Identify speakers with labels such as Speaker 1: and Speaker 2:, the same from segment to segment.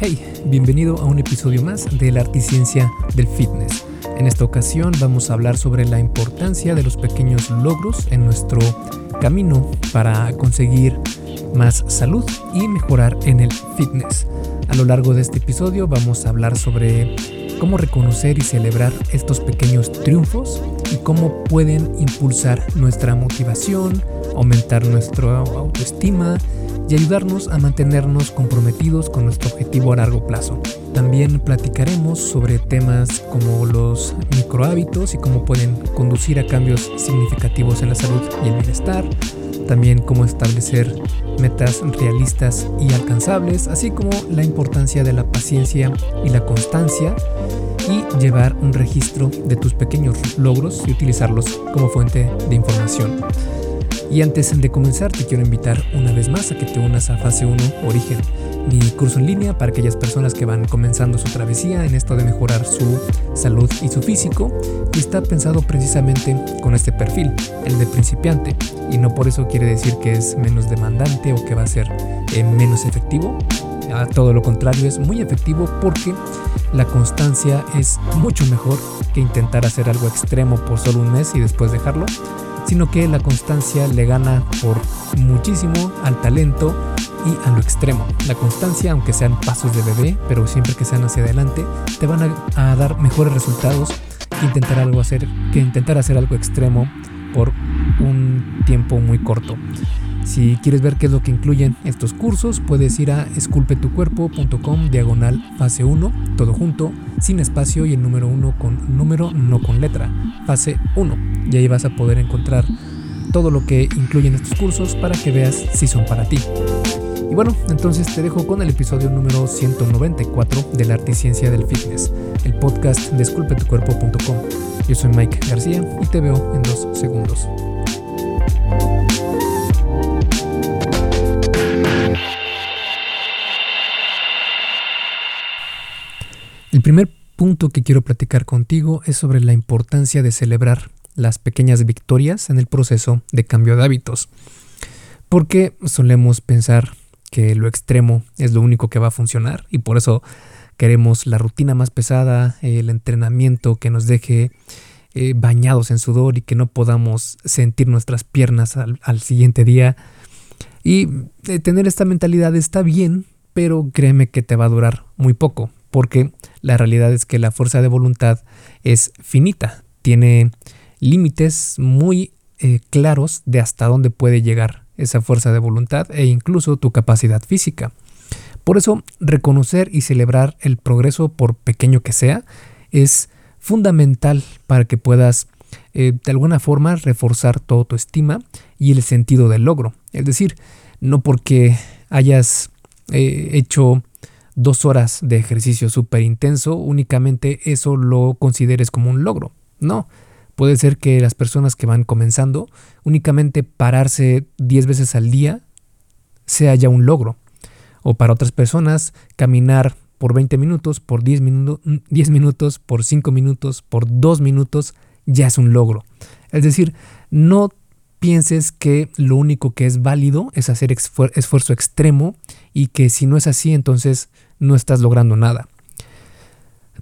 Speaker 1: Hey, bienvenido a un episodio más de la Articiencia del Fitness. En esta ocasión vamos a hablar sobre la importancia de los pequeños logros en nuestro camino para conseguir más salud y mejorar en el fitness. A lo largo de este episodio vamos a hablar sobre cómo reconocer y celebrar estos pequeños triunfos y cómo pueden impulsar nuestra motivación, aumentar nuestra autoestima y ayudarnos a mantenernos comprometidos con nuestro objetivo a largo plazo. También platicaremos sobre temas como los microhábitos y cómo pueden conducir a cambios significativos en la salud y el bienestar. También cómo establecer metas realistas y alcanzables, así como la importancia de la paciencia y la constancia y llevar un registro de tus pequeños logros y utilizarlos como fuente de información. Y antes de comenzar te quiero invitar una vez más a que te unas a Fase 1 Origen, mi curso en línea para aquellas personas que van comenzando su travesía en esto de mejorar su salud y su físico está pensado precisamente con este perfil, el de principiante, y no por eso quiere decir que es menos demandante o que va a ser eh, menos efectivo. A todo lo contrario, es muy efectivo porque la constancia es mucho mejor que intentar hacer algo extremo por solo un mes y después dejarlo sino que la constancia le gana por muchísimo al talento y a lo extremo. La constancia, aunque sean pasos de bebé, pero siempre que sean hacia adelante, te van a, dar mejores resultados que intentar, algo que intentar hacer algo extremo por un tiempo muy corto. Si quieres ver qué es lo que incluyen estos cursos, puedes ir a esculpetucuerpo.com diagonal fase 1, todo junto, sin espacio y el número 1 con número, no con letra, fase 1. Y ahí vas a poder encontrar todo lo que incluyen estos cursos para que veas si son para ti. Y bueno, entonces te dejo con el episodio número 194 de la Articiencia del Fitness, el podcast de esculpetucuerpo.com. Yo soy Mike García y te veo en dos segundos. El primer punto que quiero platicar contigo es sobre la importancia de celebrar las pequeñas victorias en el proceso de cambio de hábitos. Porque solemos pensar que lo extremo es lo único que va a funcionar y por eso queremos la rutina más pesada, el entrenamiento que nos deje eh, bañados en sudor y que no podamos sentir nuestras piernas al, siguiente día. Y eh, tener esta mentalidad está bien, pero créeme que te va a durar muy poco porque la realidad es que la fuerza de voluntad es finita, tiene límites muy eh, claros de hasta dónde puede llegar esa fuerza de voluntad e incluso tu capacidad física. Por eso, reconocer y celebrar el progreso, por pequeño que sea, es fundamental para que puedas eh, de alguna forma reforzar tu autoestima y el sentido del logro. Es decir, no porque hayas eh, hecho dos horas de ejercicio súper intenso, únicamente eso lo consideres como un logro. No, puede ser que las personas que van comenzando, únicamente pararse 10 veces al día sea ya un logro. O para otras personas, caminar por 20 minutos, por 10, 10 minutos, por 5 minutos, por 2 minutos, ya es un logro. Es decir, no pienses que lo único que es válido es hacer esfuerzo extremo y que si no es así, entonces no estás logrando nada.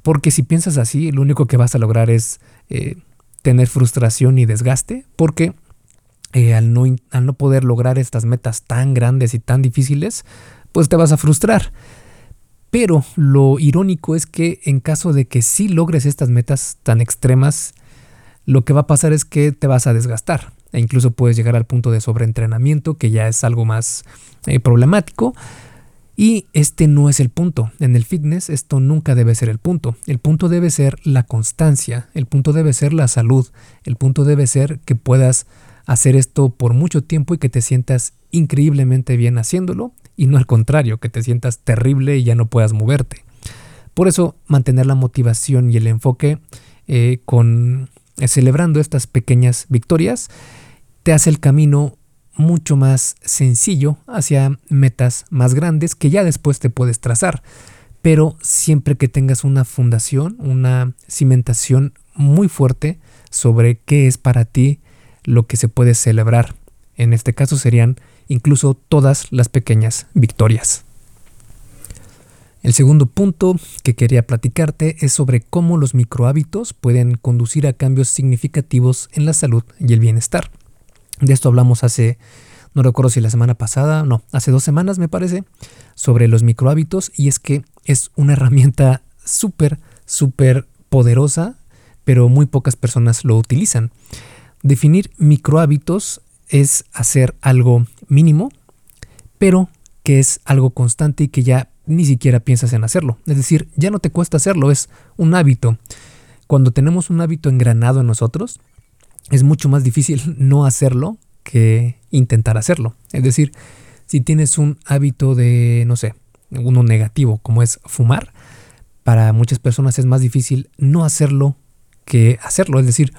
Speaker 1: Porque si piensas así, lo único que vas a lograr es eh, tener frustración y desgaste, porque eh, al, no, al no poder lograr estas metas tan grandes y tan difíciles, pues te vas a frustrar. Pero lo irónico es que en caso de que sí logres estas metas tan extremas, lo que va a pasar es que te vas a desgastar e incluso puedes llegar al punto de sobreentrenamiento, que ya es algo más eh, problemático. Y este no es el punto. En el fitness esto nunca debe ser el punto. El punto debe ser la constancia, el punto debe ser la salud, el punto debe ser que puedas hacer esto por mucho tiempo y que te sientas increíblemente bien haciéndolo y no al contrario, que te sientas terrible y ya no puedas moverte. Por eso mantener la motivación y el enfoque eh, con eh, celebrando estas pequeñas victorias te hace el camino mucho más sencillo hacia metas más grandes que ya después te puedes trazar. Pero siempre que tengas una fundación, una cimentación muy fuerte sobre qué es para ti lo que se puede celebrar. En este caso serían incluso todas las pequeñas victorias. El segundo punto que quería platicarte es sobre cómo los microhábitos pueden conducir a cambios significativos en la salud y el bienestar. De esto hablamos hace, no recuerdo si la semana pasada, no, hace dos semanas me parece, sobre los microhábitos y es que es una herramienta súper, súper poderosa, pero muy pocas personas lo utilizan. Definir microhábitos es hacer algo mínimo, pero que es algo constante y que ya ni siquiera piensas en hacerlo. Es decir, ya no te cuesta hacerlo, es un hábito. Cuando tenemos un hábito engranado en nosotros, es mucho más difícil no hacerlo que intentar hacerlo. Es decir, si tienes un hábito de, no sé, uno negativo como es fumar, para muchas personas es más difícil no hacerlo que hacerlo. Es decir,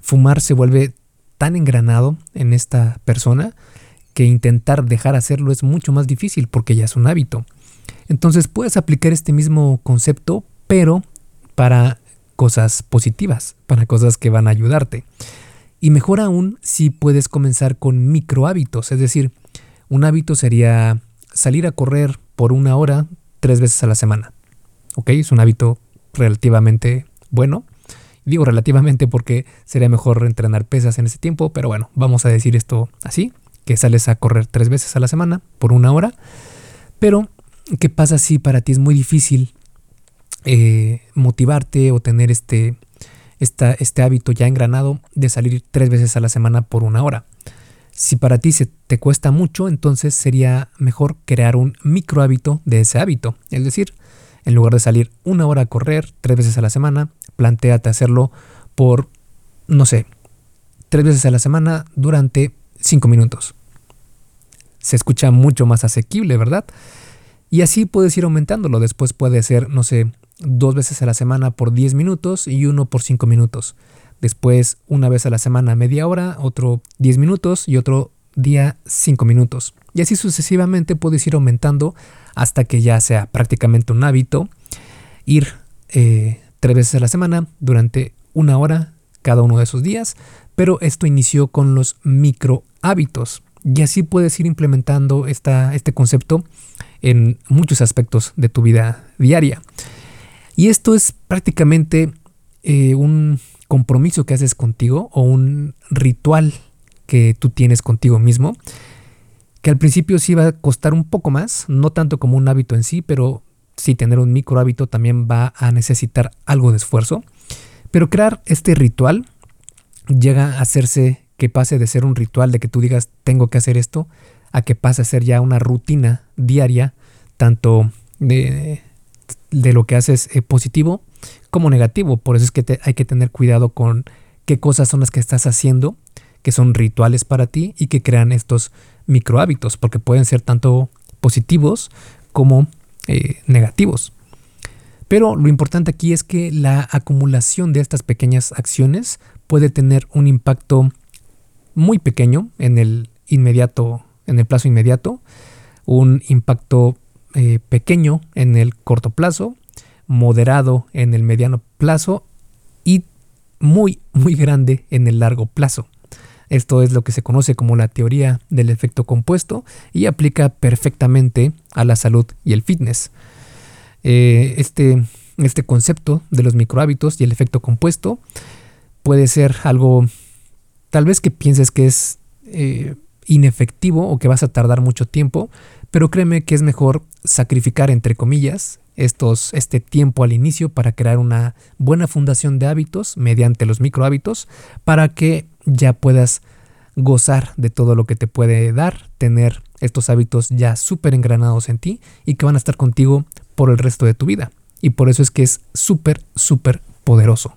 Speaker 1: fumar se vuelve tan engranado en esta persona que intentar dejar hacerlo es mucho más difícil porque ya es un hábito. Entonces puedes aplicar este mismo concepto, pero para cosas positivas, para cosas que van a ayudarte. Y mejor aún si puedes comenzar con micro hábitos, es decir, un hábito sería salir a correr por una hora tres veces a la semana. ¿Ok? Es un hábito relativamente bueno. Digo relativamente porque sería mejor entrenar pesas en ese tiempo, pero bueno, vamos a decir esto así, que sales a correr tres veces a la semana por una hora. Pero ¿Qué pasa si para ti es muy difícil eh, motivarte o tener este, este hábito ya engranado de salir tres veces a la semana por una hora? Si para ti se te cuesta mucho, entonces sería mejor crear un micro hábito de ese hábito. Es decir, en lugar de salir una hora a correr tres veces a la semana, planteate hacerlo por, no sé, tres veces a la semana durante cinco minutos. Se escucha mucho más asequible, ¿verdad? Y así puedes ir aumentándolo. Después puede ser, no sé, dos veces a la semana por 10 minutos y uno por 5 minutos. Después una vez a la semana media hora, otro 10 minutos y otro día 5 minutos. Y así sucesivamente puedes ir aumentando hasta que ya sea prácticamente un hábito ir eh, tres veces a la semana durante una hora cada uno de esos días. Pero esto inició con los micro hábitos. Y así puedes ir implementando esta, este concepto en muchos aspectos de tu vida diaria. Y esto es prácticamente eh, un compromiso que haces contigo o un ritual que tú tienes contigo mismo, que al principio sí va a costar un poco más, no tanto como un hábito en sí, pero sí tener un micro hábito también va a necesitar algo de esfuerzo. Pero crear este ritual llega a hacerse que pase de ser un ritual de que tú digas tengo que hacer esto a que pase a ser ya una rutina diaria, tanto de, de lo que haces eh, positivo como negativo. Por eso es que hay que tener cuidado con qué cosas son las que estás haciendo, que son rituales para ti y que crean estos micro hábitos, porque pueden ser tanto positivos como eh, negativos. Pero lo importante aquí es que la acumulación de estas pequeñas acciones puede tener un impacto muy pequeño en el inmediato en el plazo inmediato, un impacto eh, pequeño en el corto plazo, moderado en el mediano plazo y muy, muy grande en el largo plazo. Esto es lo que se conoce como la teoría del efecto compuesto y aplica perfectamente a la salud y el fitness. Eh, este, este concepto de los microhábitos y el efecto compuesto puede ser algo tal vez que pienses que es eh, inefectivo o que vas a tardar mucho tiempo, pero créeme que es mejor sacrificar, entre comillas, estos, este tiempo al inicio para crear una buena fundación de hábitos mediante los micro hábitos para que ya puedas gozar de todo lo que te puede dar, tener estos hábitos ya súper engranados en ti y que van a estar contigo por el resto de tu vida. Y por eso es que es súper, súper poderoso.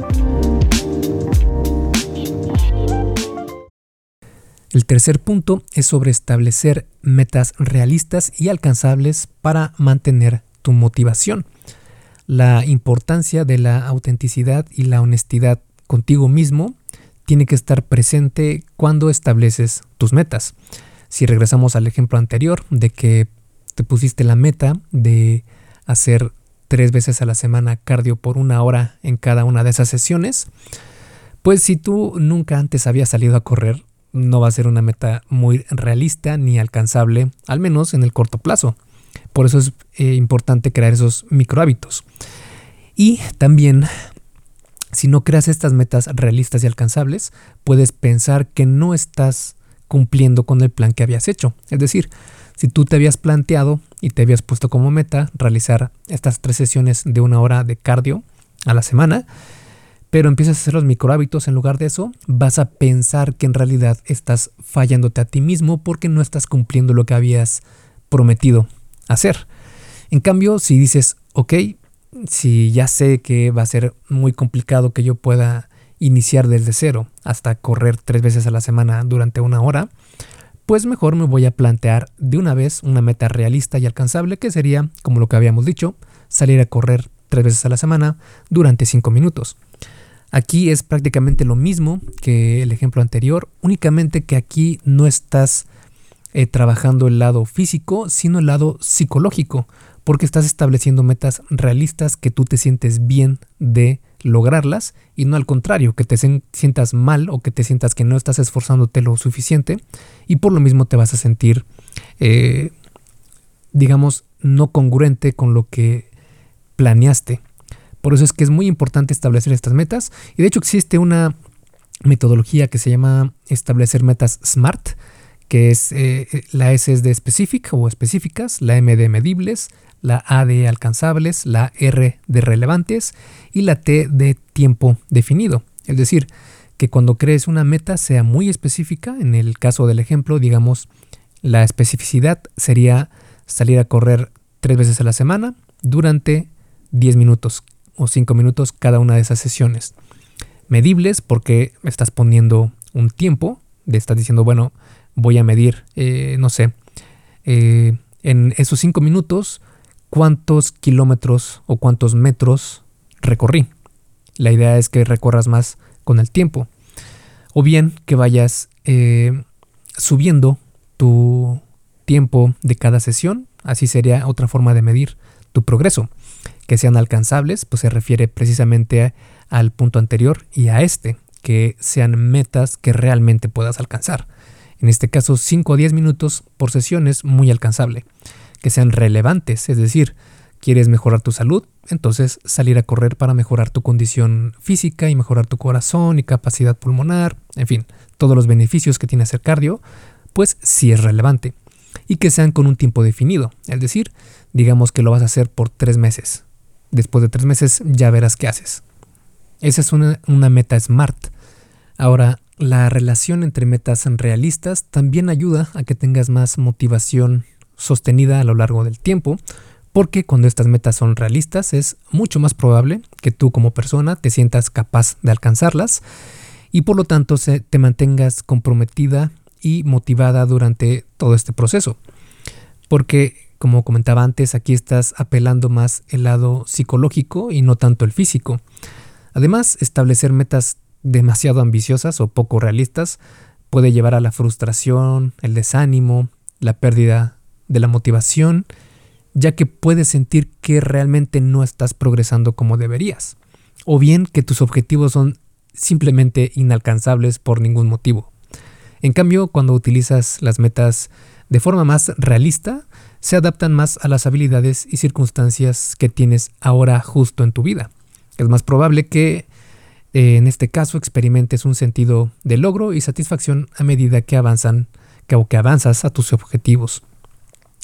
Speaker 1: El tercer punto es sobre establecer metas realistas y alcanzables para mantener tu motivación. La importancia de la autenticidad y la honestidad contigo mismo tiene que estar presente cuando estableces tus metas. Si regresamos al ejemplo anterior de que te pusiste la meta de hacer tres veces a la semana cardio por una hora en cada una de esas sesiones, pues si tú nunca antes habías salido a correr, no va a ser una meta muy realista ni alcanzable, al menos en el corto plazo. Por eso es eh, importante crear esos micro hábitos. Y también, si no creas estas metas realistas y alcanzables, puedes pensar que no estás cumpliendo con el plan que habías hecho. Es decir, si tú te habías planteado y te habías puesto como meta realizar estas tres sesiones de una hora de cardio a la semana, pero empiezas a hacer los micro hábitos en lugar de eso, vas a pensar que en realidad estás fallándote a ti mismo porque no estás cumpliendo lo que habías prometido hacer. En cambio, si dices, ok, si ya sé que va a ser muy complicado que yo pueda iniciar desde cero hasta correr tres veces a la semana durante una hora, pues mejor me voy a plantear de una vez una meta realista y alcanzable que sería, como lo que habíamos dicho, salir a correr tres veces a la semana durante cinco minutos. Aquí es prácticamente lo mismo que el ejemplo anterior, únicamente que aquí no estás eh, trabajando el lado físico, sino el lado psicológico, porque estás estableciendo metas realistas que tú te sientes bien de lograrlas y no al contrario, que te sientas mal o que te sientas que no estás esforzándote lo suficiente y por lo mismo te vas a sentir, eh, digamos, no congruente con lo que planeaste. Por eso es que es muy importante establecer estas metas. Y de hecho existe una metodología que se llama establecer metas SMART, que es eh, eh, la S es de specific o específicas, la M de medibles, la A de alcanzables, la R de relevantes y la T de tiempo definido. Es decir, que cuando crees una meta sea muy específica, en el caso del ejemplo, digamos, la especificidad sería salir a correr tres veces a la semana durante 10 minutos o 5 minutos cada una de esas sesiones. Medibles porque estás poniendo un tiempo, de estás diciendo, bueno, voy a medir, eh, no sé, eh, en esos 5 minutos, cuántos kilómetros o cuántos metros recorrí. La idea es que recorras más con el tiempo. O bien que vayas eh, subiendo tu tiempo de cada sesión. Así sería otra forma de medir tu progreso que sean alcanzables, pues se refiere precisamente al punto anterior y a este, que sean metas que realmente puedas alcanzar. En este caso, 5 o 10 minutos por sesión es muy alcanzable. Que sean relevantes, es decir, quieres mejorar tu salud, entonces salir a correr para mejorar tu condición física y mejorar tu corazón y capacidad pulmonar, en fin, todos los beneficios que tiene hacer cardio, pues sí es relevante. Y que sean con un tiempo definido, es decir, digamos que lo vas a hacer por tres meses. Después de tres meses ya verás qué haces. Esa es una, meta SMART. Ahora, la relación entre metas realistas también ayuda a que tengas más motivación sostenida a lo largo del tiempo, porque cuando estas metas son realistas es mucho más probable que tú como persona te sientas capaz de alcanzarlas y por lo tanto te mantengas comprometida y motivada durante todo este proceso. Porque como comentaba antes, aquí estás apelando más el lado psicológico y no tanto el físico. Además, establecer metas demasiado ambiciosas o poco realistas puede llevar a la frustración, el desánimo, la pérdida de la motivación, ya que puedes sentir que realmente no estás progresando como deberías, o bien que tus objetivos son simplemente inalcanzables por ningún motivo. En cambio, cuando utilizas las metas de forma más realista, se adaptan más a las habilidades y circunstancias que tienes ahora justo en tu vida. Es más probable que eh, en este caso experimentes un sentido de logro y satisfacción a medida que avanzan que, que avanzas a tus objetivos.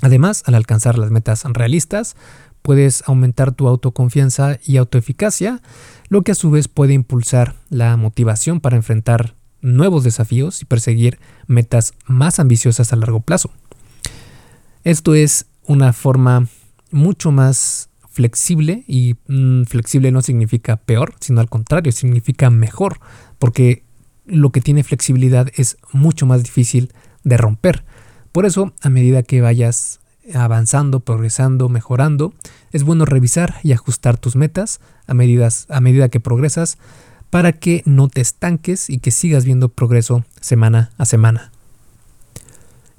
Speaker 1: Además, al alcanzar las metas realistas, puedes aumentar tu autoconfianza y autoeficacia, lo que a su vez puede impulsar la motivación para enfrentar nuevos desafíos y perseguir metas más ambiciosas a largo plazo. Esto es una forma mucho más flexible y mm, flexible no significa peor, sino al contrario, significa mejor, porque lo que tiene flexibilidad es mucho más difícil de romper. Por eso, a medida que vayas avanzando, progresando, mejorando, es bueno revisar y ajustar tus metas a, a medida que progresas para que no te estanques y que sigas viendo progreso semana a semana.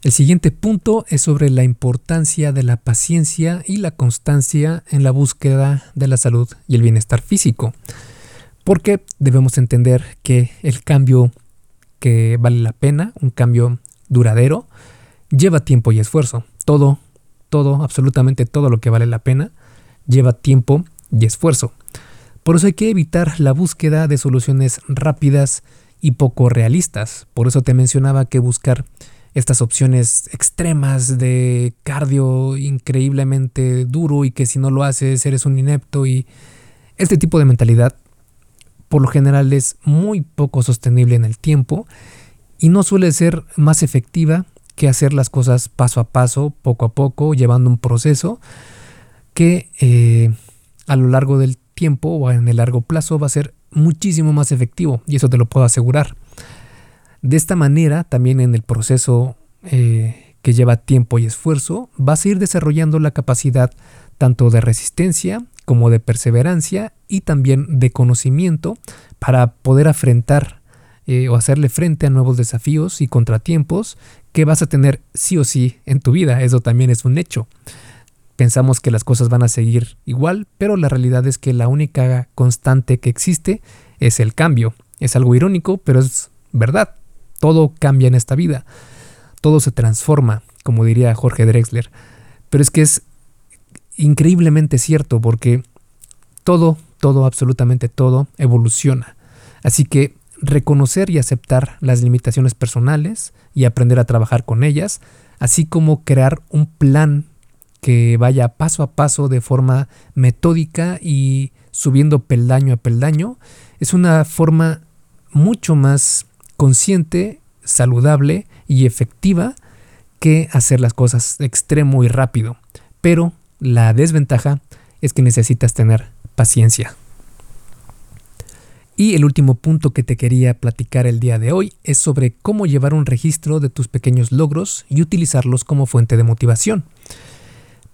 Speaker 1: El siguiente punto es sobre la importancia de la paciencia y la constancia en la búsqueda de la salud y el bienestar físico, porque debemos entender que el cambio que vale la pena, un cambio duradero, lleva tiempo y esfuerzo. Todo, todo, absolutamente todo lo que vale la pena, lleva tiempo y esfuerzo. Por eso hay que evitar la búsqueda de soluciones rápidas y poco realistas. Por eso te mencionaba que buscar estas opciones extremas de cardio increíblemente duro y que si no lo haces eres un inepto y este tipo de mentalidad por lo general es muy poco sostenible en el tiempo y no suele ser más efectiva que hacer las cosas paso a paso, poco a poco, llevando un proceso que eh, a lo largo del tiempo o en el largo plazo va a ser muchísimo más efectivo y eso te lo puedo asegurar. De esta manera, también en el proceso eh, que lleva tiempo y esfuerzo, vas a ir desarrollando la capacidad tanto de resistencia como de perseverancia y también de conocimiento para poder afrontar eh, o hacerle frente a nuevos desafíos y contratiempos que vas a tener sí o sí en tu vida. Eso también es un hecho. Pensamos que las cosas van a seguir igual, pero la realidad es que la única constante que existe es el cambio. Es algo irónico, pero es verdad. Todo cambia en esta vida. Todo se transforma, como diría Jorge Drexler. Pero es que es increíblemente cierto porque todo, todo, absolutamente todo evoluciona. Así que reconocer y aceptar las limitaciones personales y aprender a trabajar con ellas, así como crear un plan que vaya paso a paso de forma metódica y subiendo peldaño a peldaño, es una forma mucho más consciente, saludable y efectiva que hacer las cosas extremo y rápido. Pero la desventaja es que necesitas tener paciencia. Y el último punto que te quería platicar el día de hoy es sobre cómo llevar un registro de tus pequeños logros y utilizarlos como fuente de motivación.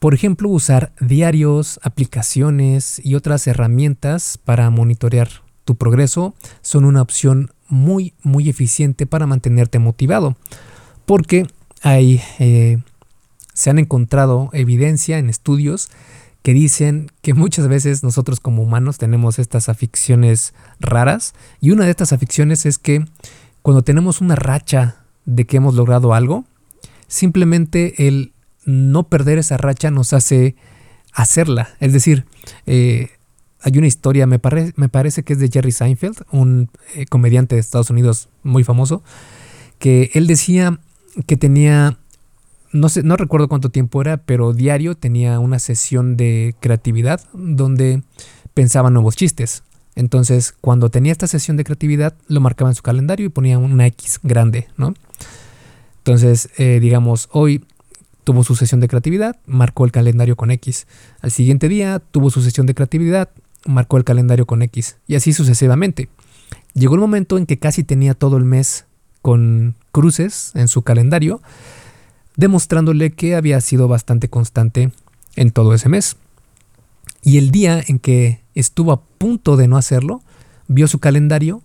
Speaker 1: Por ejemplo, usar diarios, aplicaciones y otras herramientas para monitorear tu progreso son una opción muy, muy eficiente para mantenerte motivado. Porque hay, eh, se han encontrado evidencia en estudios que dicen que muchas veces nosotros como humanos tenemos estas aficiones raras y una de estas aficiones es que cuando tenemos una racha de que hemos logrado algo, simplemente el no perder esa racha nos hace hacerla. Es decir, eh, hay una historia, me, me, parece que es de Jerry Seinfeld, un eh, comediante de Estados Unidos muy famoso, que él decía que tenía, no sé, no recuerdo cuánto tiempo era, pero diario tenía una sesión de creatividad donde pensaba nuevos chistes. Entonces, cuando tenía esta sesión de creatividad, lo marcaba en su calendario y ponía una X grande, ¿no? Entonces, eh, digamos, hoy tuvo su sesión de creatividad, marcó el calendario con X. Al siguiente día tuvo su sesión de creatividad, marcó el calendario con X. Y así sucesivamente. Llegó el momento en que casi tenía todo el mes con cruces en su calendario, demostrándole que había sido bastante constante en todo ese mes. Y el día en que estuvo a punto de no hacerlo, vio su calendario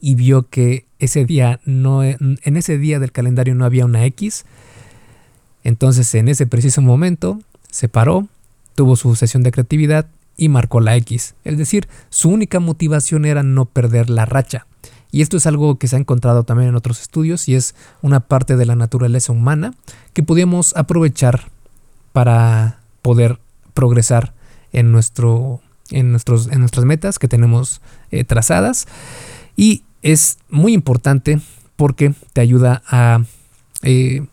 Speaker 1: y vio que ese día no en ese día del calendario no había una X entonces en ese preciso momento se paró, tuvo su sesión de creatividad y marcó la X. Es decir, su única motivación era no perder la racha. Y esto es algo que se ha encontrado también en otros estudios y es una parte de la naturaleza humana que podíamos aprovechar para poder progresar en, nuestro, en, nuestros, en nuestras metas que tenemos eh, trazadas. Y es muy importante porque te ayuda a eh,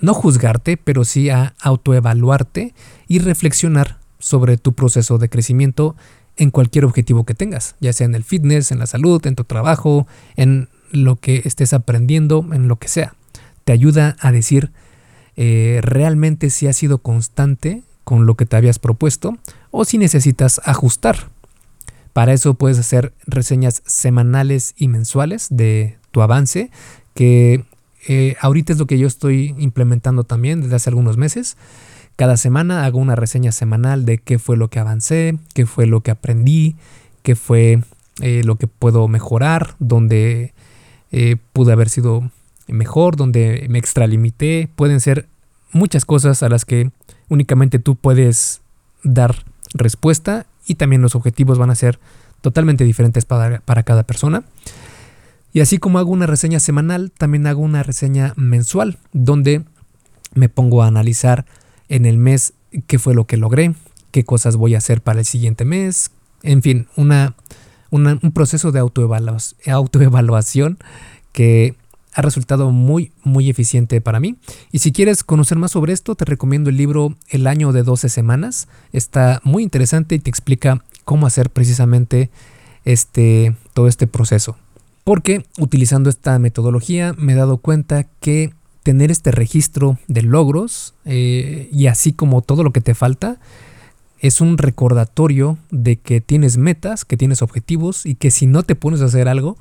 Speaker 1: no juzgarte, pero sí a autoevaluarte y reflexionar sobre tu proceso de crecimiento en cualquier objetivo que tengas, ya sea en el fitness, en la salud, en tu trabajo, en lo que estés aprendiendo, en lo que sea. Te ayuda a decir eh, realmente si has sido constante con lo que te habías propuesto o si necesitas ajustar. Para eso puedes hacer reseñas semanales y mensuales de tu avance, que eh, ahorita es lo que yo estoy implementando también desde hace algunos meses. Cada semana hago una reseña semanal de qué fue lo que avancé, qué fue lo que aprendí, qué fue eh, lo que puedo mejorar, dónde eh, pude haber sido mejor, donde me extralimité. Pueden ser muchas cosas a las que únicamente tú puedes dar respuesta y también los objetivos van a ser totalmente diferentes para, para cada persona. Y así como hago una reseña semanal, también hago una reseña mensual, donde me pongo a analizar en el mes qué fue lo que logré, qué cosas voy a hacer para el siguiente mes, en fin, una, un proceso de autoevaluación que ha resultado muy, muy eficiente para mí. Y si quieres conocer más sobre esto, te recomiendo el libro El año de 12 semanas. Está muy interesante y te explica cómo hacer precisamente este, todo este proceso. Porque utilizando esta metodología me he dado cuenta que tener este registro de logros eh, y así como todo lo que te falta es un recordatorio de que tienes metas, que tienes objetivos y que si no te pones a hacer algo,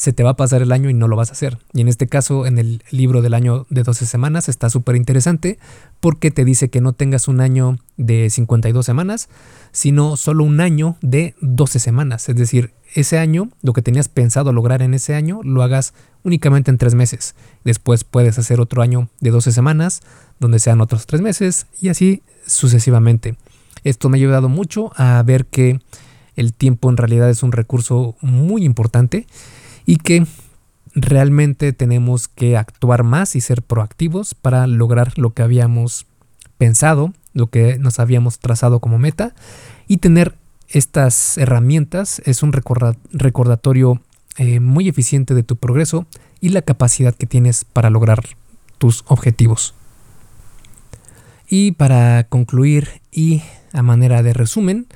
Speaker 1: se te va a pasar el año y no lo vas a hacer. Y en este caso, en el libro del año de 12 semanas, está súper interesante porque te dice que no tengas un año de 52 semanas, sino solo un año de 12 semanas. Es decir, ese año, lo que tenías pensado lograr en ese año, lo hagas únicamente en tres meses. Después puedes hacer otro año de 12 semanas, donde sean otros tres meses, y así sucesivamente. Esto me ha ayudado mucho a ver que el tiempo en realidad es un recurso muy importante y que realmente tenemos que actuar más y ser proactivos para lograr lo que habíamos pensado, lo que nos habíamos trazado como meta y tener estas herramientas es un recordatorio eh, muy eficiente de tu progreso y la capacidad que tienes para lograr tus objetivos. Y para concluir y a manera de resumen,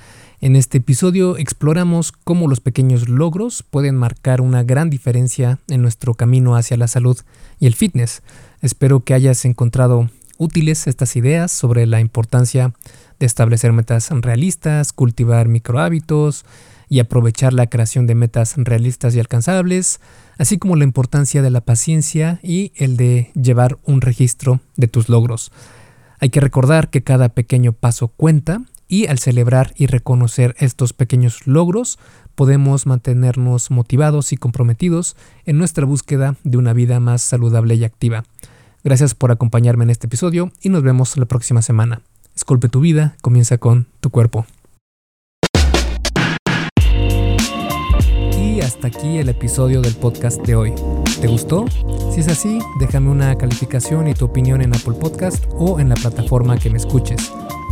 Speaker 1: en este episodio exploramos cómo los pequeños logros pueden marcar una gran diferencia en nuestro camino hacia la salud y el fitness. Espero que hayas encontrado útiles estas ideas sobre la importancia de establecer metas realistas, cultivar microhábitos y aprovechar la creación de metas realistas y alcanzables, así como la importancia de la paciencia y el de llevar un registro de tus logros. Hay que recordar que cada pequeño paso cuenta y al celebrar y reconocer estos pequeños logros, podemos mantenernos motivados y comprometidos en nuestra búsqueda de una vida más saludable y activa. Gracias por acompañarme en este episodio y nos vemos la próxima semana. Esculpe tu vida, comienza con tu cuerpo. Y hasta aquí el episodio del podcast de hoy. ¿Te gustó? Si es así, déjame una calificación y tu opinión en Apple Podcast o en la plataforma que me escuches.